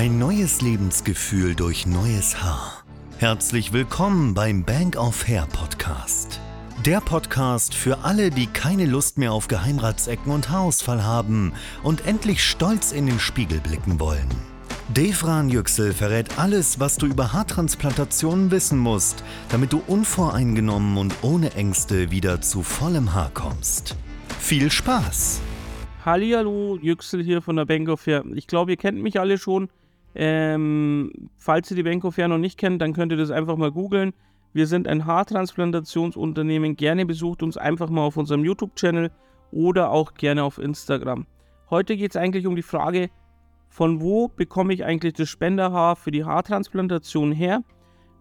Ein neues Lebensgefühl durch neues Haar. Herzlich willkommen beim Bank of Hair Podcast. Der Podcast für alle, die keine Lust mehr auf Geheimratsecken und Haarausfall haben und endlich stolz in den Spiegel blicken wollen. Devran Yüksel verrät alles, was du über Haartransplantationen wissen musst, damit du unvoreingenommen und ohne Ängste wieder zu vollem Haar kommst. Viel Spaß! Hallihallo, Yüksel hier von der Bank of Fair. Ich glaube, ihr kennt mich alle schon. Ähm, falls ihr die Bank Fair noch nicht kennt, dann könnt ihr das einfach mal googeln. Wir sind ein Haartransplantationsunternehmen. Gerne besucht uns einfach mal auf unserem YouTube-Channel oder auch gerne auf Instagram. Heute geht es eigentlich um die Frage, von wo bekomme ich eigentlich das Spenderhaar für die Haartransplantation her?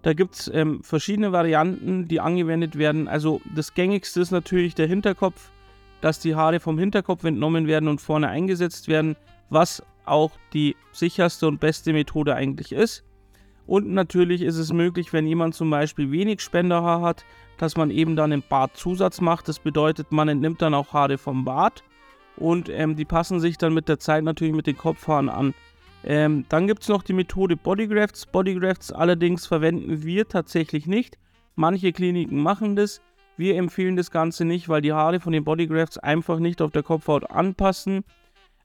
Da gibt es ähm, verschiedene Varianten, die angewendet werden. Also das gängigste ist natürlich der Hinterkopf dass die Haare vom Hinterkopf entnommen werden und vorne eingesetzt werden, was auch die sicherste und beste Methode eigentlich ist. Und natürlich ist es möglich, wenn jemand zum Beispiel wenig Spenderhaar hat, dass man eben dann einen Bartzusatz macht. Das bedeutet, man entnimmt dann auch Haare vom Bart und ähm, die passen sich dann mit der Zeit natürlich mit den Kopfhaaren an. Ähm, dann gibt es noch die Methode Bodygrafts. Bodygrafts allerdings verwenden wir tatsächlich nicht. Manche Kliniken machen das. Wir empfehlen das Ganze nicht, weil die Haare von den Bodygrafts einfach nicht auf der Kopfhaut anpassen.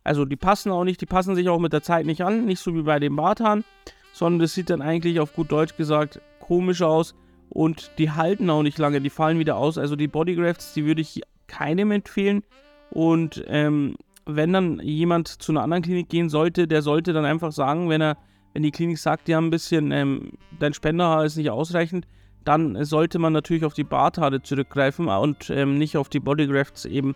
Also die passen auch nicht, die passen sich auch mit der Zeit nicht an, nicht so wie bei den Barthaaren, sondern das sieht dann eigentlich auf gut Deutsch gesagt komisch aus und die halten auch nicht lange, die fallen wieder aus. Also die Bodygrafts, die würde ich keinem empfehlen und ähm, wenn dann jemand zu einer anderen Klinik gehen sollte, der sollte dann einfach sagen, wenn er, wenn die Klinik sagt, die haben ein bisschen, ähm, dein Spenderhaar ist nicht ausreichend, dann sollte man natürlich auf die Barthaare zurückgreifen und ähm, nicht auf die Bodygrafts eben.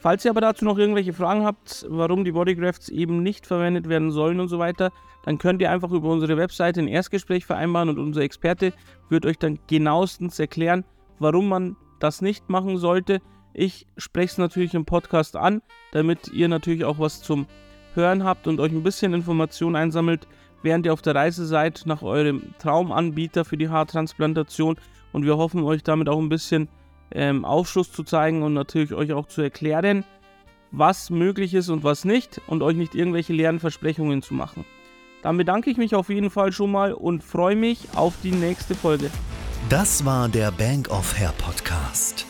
Falls ihr aber dazu noch irgendwelche Fragen habt, warum die Bodygrafts eben nicht verwendet werden sollen und so weiter, dann könnt ihr einfach über unsere Webseite ein Erstgespräch vereinbaren und unser Experte wird euch dann genauestens erklären, warum man das nicht machen sollte. Ich spreche es natürlich im Podcast an, damit ihr natürlich auch was zum Hören habt und euch ein bisschen Informationen einsammelt, während ihr auf der Reise seid nach eurem Traumanbieter für die Haartransplantation. Und wir hoffen euch damit auch ein bisschen ähm, Aufschluss zu zeigen und natürlich euch auch zu erklären, was möglich ist und was nicht und euch nicht irgendwelche leeren Versprechungen zu machen. Dann bedanke ich mich auf jeden Fall schon mal und freue mich auf die nächste Folge. Das war der Bank of Hair Podcast.